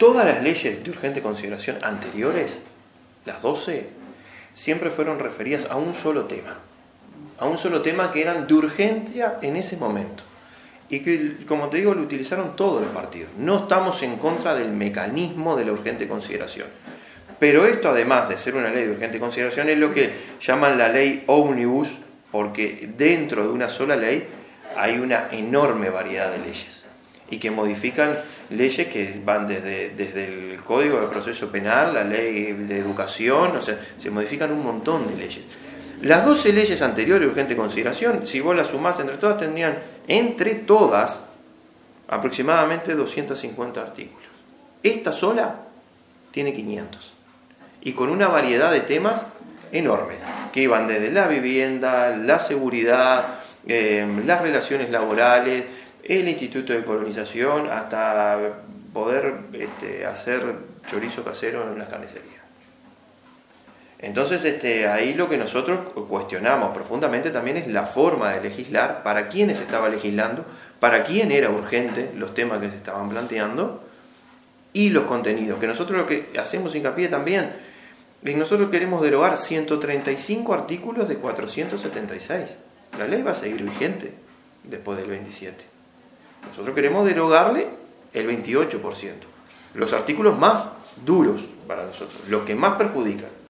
todas las leyes de urgente consideración anteriores, las 12, siempre fueron referidas a un solo tema. A un solo tema que eran de urgencia en ese momento. Y que, como te digo, lo utilizaron todos los partidos. No estamos en contra del mecanismo de la urgente consideración. Pero esto, además de ser una ley de urgente consideración, es lo que llaman la ley omnibus, porque dentro de una sola ley hay una enorme variedad de leyes y que modifican leyes que van desde, desde el Código de Proceso Penal, la ley de educación, o sea, se modifican un montón de leyes. Las 12 leyes anteriores urgente consideración, si vos las sumás entre todas, tendrían entre todas aproximadamente 250 artículos. Esta sola tiene 500 y con una variedad de temas enormes, que iban desde la vivienda, la seguridad, eh, las relaciones laborales, el instituto de colonización, hasta poder este, hacer chorizo casero en las carnicerías. Entonces, este, ahí lo que nosotros cuestionamos profundamente también es la forma de legislar, para quiénes se estaba legislando, para quién era urgente los temas que se estaban planteando y los contenidos, que nosotros lo que hacemos hincapié también, es nosotros queremos derogar 135 artículos de 476. La ley va a seguir vigente después del 27. Nosotros queremos derogarle el 28%. Los artículos más duros para nosotros, los que más perjudican.